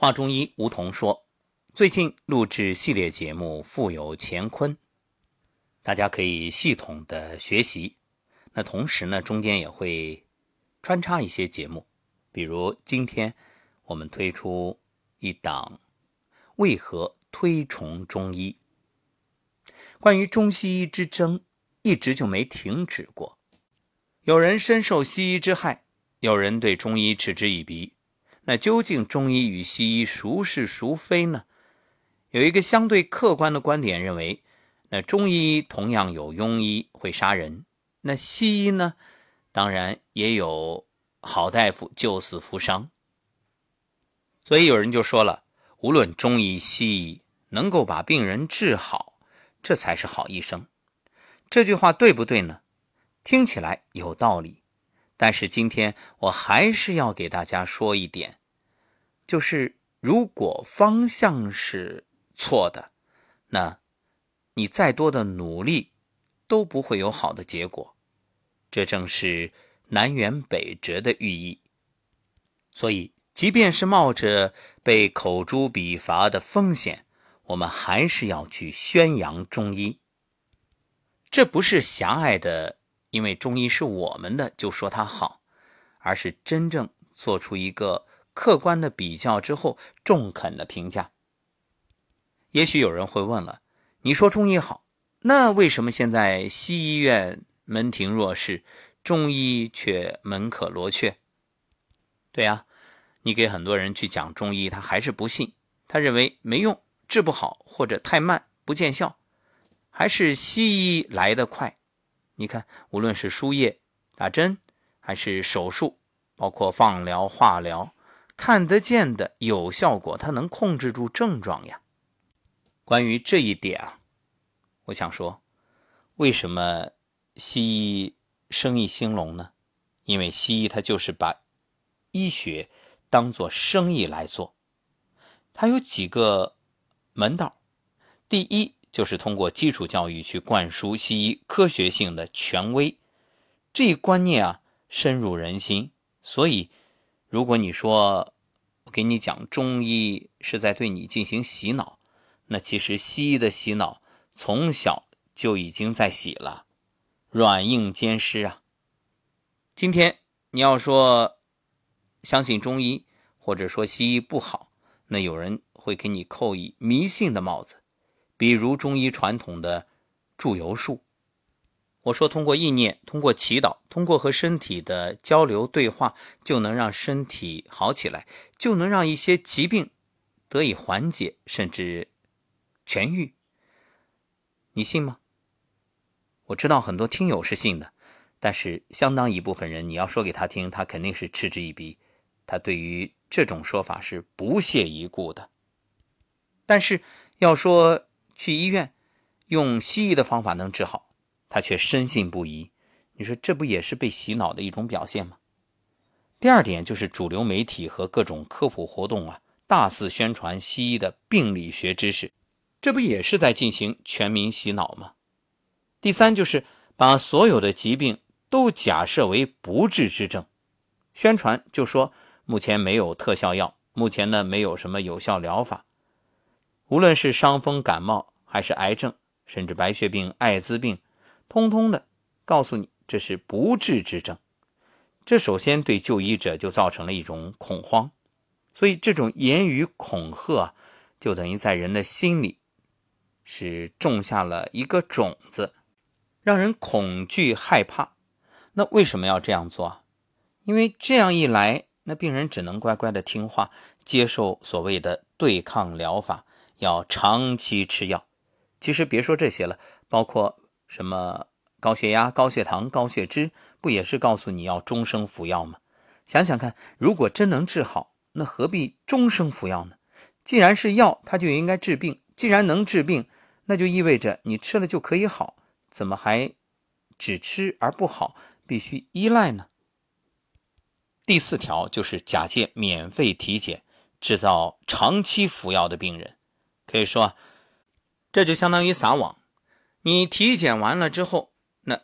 话中医吴桐说，最近录制系列节目《富有乾坤》，大家可以系统的学习。那同时呢，中间也会穿插一些节目，比如今天我们推出一档《为何推崇中医》。关于中西医之争，一直就没停止过。有人深受西医之害，有人对中医嗤之以鼻。那究竟中医与西医孰是孰非呢？有一个相对客观的观点认为，那中医同样有庸医会杀人，那西医呢，当然也有好大夫救死扶伤。所以有人就说了，无论中医西医，能够把病人治好，这才是好医生。这句话对不对呢？听起来有道理。但是今天我还是要给大家说一点，就是如果方向是错的，那你再多的努力都不会有好的结果。这正是南辕北辙的寓意。所以，即便是冒着被口诛笔伐的风险，我们还是要去宣扬中医。这不是狭隘的。因为中医是我们的，就说它好，而是真正做出一个客观的比较之后，中肯的评价。也许有人会问了：你说中医好，那为什么现在西医院门庭若市，中医却门可罗雀？对呀，你给很多人去讲中医，他还是不信，他认为没用，治不好，或者太慢不见效，还是西医来得快。你看，无论是输液、打针，还是手术，包括放疗、化疗，看得见的有效果，它能控制住症状呀。关于这一点啊，我想说，为什么西医生意兴隆呢？因为西医它就是把医学当做生意来做，它有几个门道。第一。就是通过基础教育去灌输西医科学性的权威，这一观念啊深入人心。所以，如果你说我给你讲中医是在对你进行洗脑，那其实西医的洗脑从小就已经在洗了，软硬兼施啊。今天你要说相信中医，或者说西医不好，那有人会给你扣以迷信的帽子。比如中医传统的祝由术，我说通过意念、通过祈祷、通过和身体的交流对话，就能让身体好起来，就能让一些疾病得以缓解，甚至痊愈。你信吗？我知道很多听友是信的，但是相当一部分人，你要说给他听，他肯定是嗤之以鼻，他对于这种说法是不屑一顾的。但是要说，去医院用西医的方法能治好，他却深信不疑。你说这不也是被洗脑的一种表现吗？第二点就是主流媒体和各种科普活动啊，大肆宣传西医的病理学知识，这不也是在进行全民洗脑吗？第三就是把所有的疾病都假设为不治之症，宣传就说目前没有特效药，目前呢没有什么有效疗法。无论是伤风感冒，还是癌症，甚至白血病、艾滋病，通通的告诉你这是不治之症。这首先对就医者就造成了一种恐慌，所以这种言语恐吓啊，就等于在人的心里是种下了一个种子，让人恐惧害怕。那为什么要这样做啊？因为这样一来，那病人只能乖乖的听话，接受所谓的对抗疗法。要长期吃药，其实别说这些了，包括什么高血压、高血糖、高血脂，不也是告诉你要终生服药吗？想想看，如果真能治好，那何必终生服药呢？既然是药，它就应该治病；既然能治病，那就意味着你吃了就可以好，怎么还只吃而不好，必须依赖呢？第四条就是假借免费体检，制造长期服药的病人。可以说，这就相当于撒网。你体检完了之后，那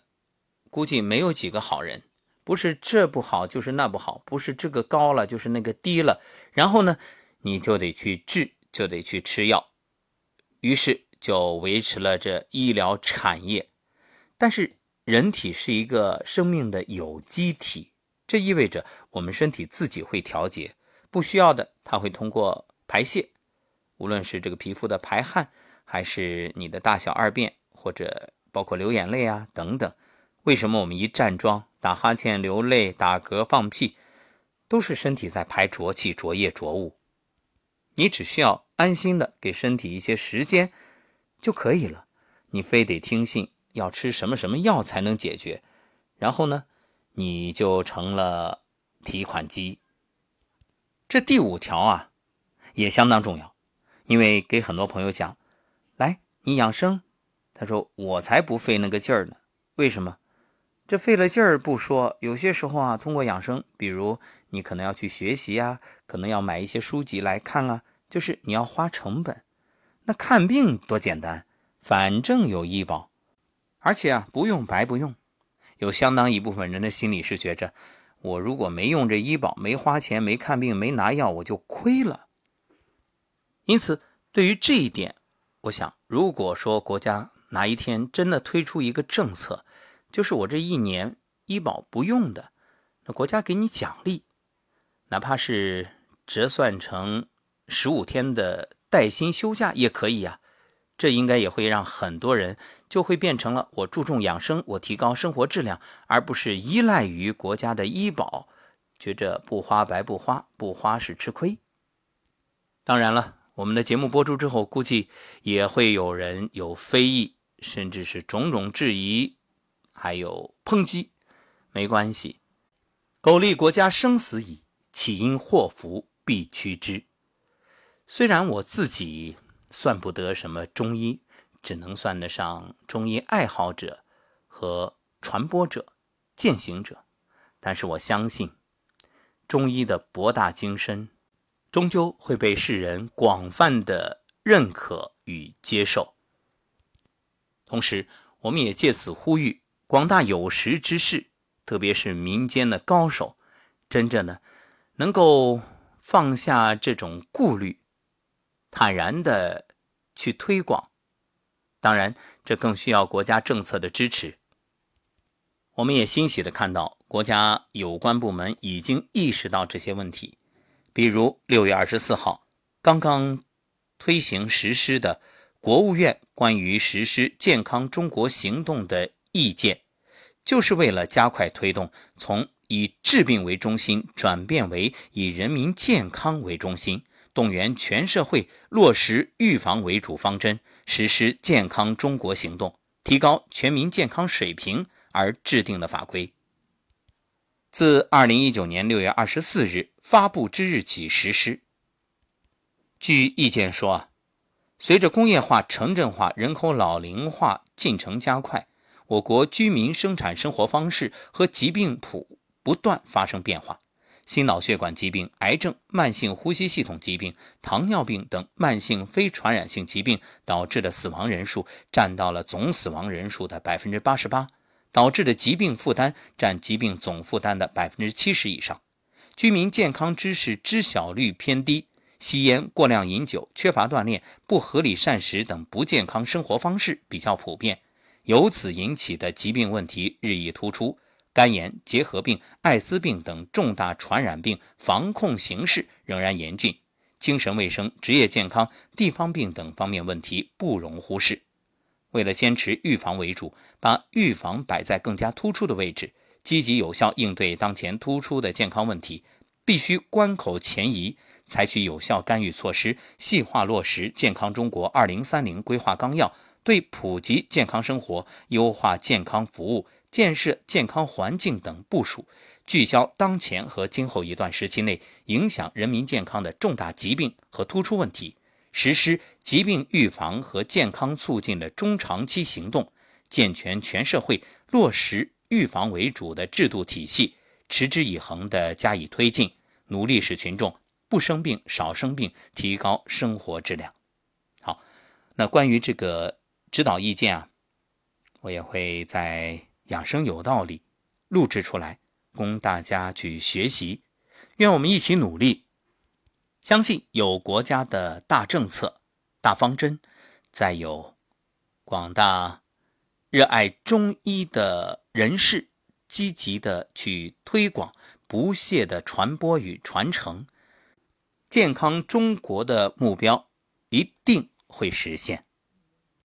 估计没有几个好人，不是这不好就是那不好，不是这个高了就是那个低了。然后呢，你就得去治，就得去吃药，于是就维持了这医疗产业。但是人体是一个生命的有机体，这意味着我们身体自己会调节，不需要的它会通过排泄，无论是这个皮肤的排汗，还是你的大小二便，或者包括流眼泪啊等等。为什么我们一站桩、打哈欠、流泪、打嗝、放屁，都是身体在排浊气、浊液、浊物？你只需要安心的给身体一些时间就可以了。你非得听信要吃什么什么药才能解决，然后呢，你就成了提款机。这第五条啊，也相当重要，因为给很多朋友讲，来你养生，他说我才不费那个劲儿呢。为什么？这费了劲儿不说，有些时候啊，通过养生，比如你可能要去学习啊，可能要买一些书籍来看啊，就是你要花成本。那看病多简单，反正有医保，而且啊不用白不用。有相当一部分人的心理是觉着，我如果没用这医保，没花钱，没看病，没拿药，我就亏了。因此，对于这一点，我想，如果说国家哪一天真的推出一个政策，就是我这一年医保不用的，那国家给你奖励，哪怕是折算成十五天的带薪休假也可以呀。这应该也会让很多人就会变成了我注重养生，我提高生活质量，而不是依赖于国家的医保，觉着不花白不花，不花是吃亏。当然了，我们的节目播出之后，估计也会有人有非议，甚至是种种质疑。还有抨击，没关系。苟利国家生死以，岂因祸福必趋之。虽然我自己算不得什么中医，只能算得上中医爱好者和传播者、践行者，但是我相信，中医的博大精深，终究会被世人广泛的认可与接受。同时，我们也借此呼吁。广大有识之士，特别是民间的高手，真正的能够放下这种顾虑，坦然的去推广。当然，这更需要国家政策的支持。我们也欣喜的看到，国家有关部门已经意识到这些问题。比如六月二十四号刚刚推行实施的国务院关于实施健康中国行动的。意见，就是为了加快推动从以治病为中心转变为以人民健康为中心，动员全社会落实预防为主方针，实施健康中国行动，提高全民健康水平而制定的法规。自二零一九年六月二十四日发布之日起实施。据意见说啊，随着工业化、城镇化、人口老龄化进程加快。我国居民生产生活方式和疾病谱不断发生变化，心脑血管疾病、癌症、慢性呼吸系统疾病、糖尿病等慢性非传染性疾病导致的死亡人数占到了总死亡人数的百分之八十八，导致的疾病负担占疾病总负担的百分之七十以上。居民健康知识知晓率偏低，吸烟、过量饮酒、缺乏锻炼、不合理膳食等不健康生活方式比较普遍。由此引起的疾病问题日益突出，肝炎、结核病、艾滋病等重大传染病防控形势仍然严峻，精神卫生、职业健康、地方病等方面问题不容忽视。为了坚持预防为主，把预防摆在更加突出的位置，积极有效应对当前突出的健康问题，必须关口前移，采取有效干预措施，细化落实《健康中国二零三零规划纲要》。对普及健康生活、优化健康服务、建设健康环境等部署，聚焦当前和今后一段时期内影响人民健康的重大疾病和突出问题，实施疾病预防和健康促进的中长期行动，健全全社会落实预防为主的制度体系，持之以恒地加以推进，努力使群众不生病，少生病，提高生活质量。好，那关于这个指导意见啊，我也会在养生有道理录制出来，供大家去学习。愿我们一起努力，相信有国家的大政策、大方针，再有广大热爱中医的人士积极的去推广，不懈的传播与传承。健康中国的目标一定会实现。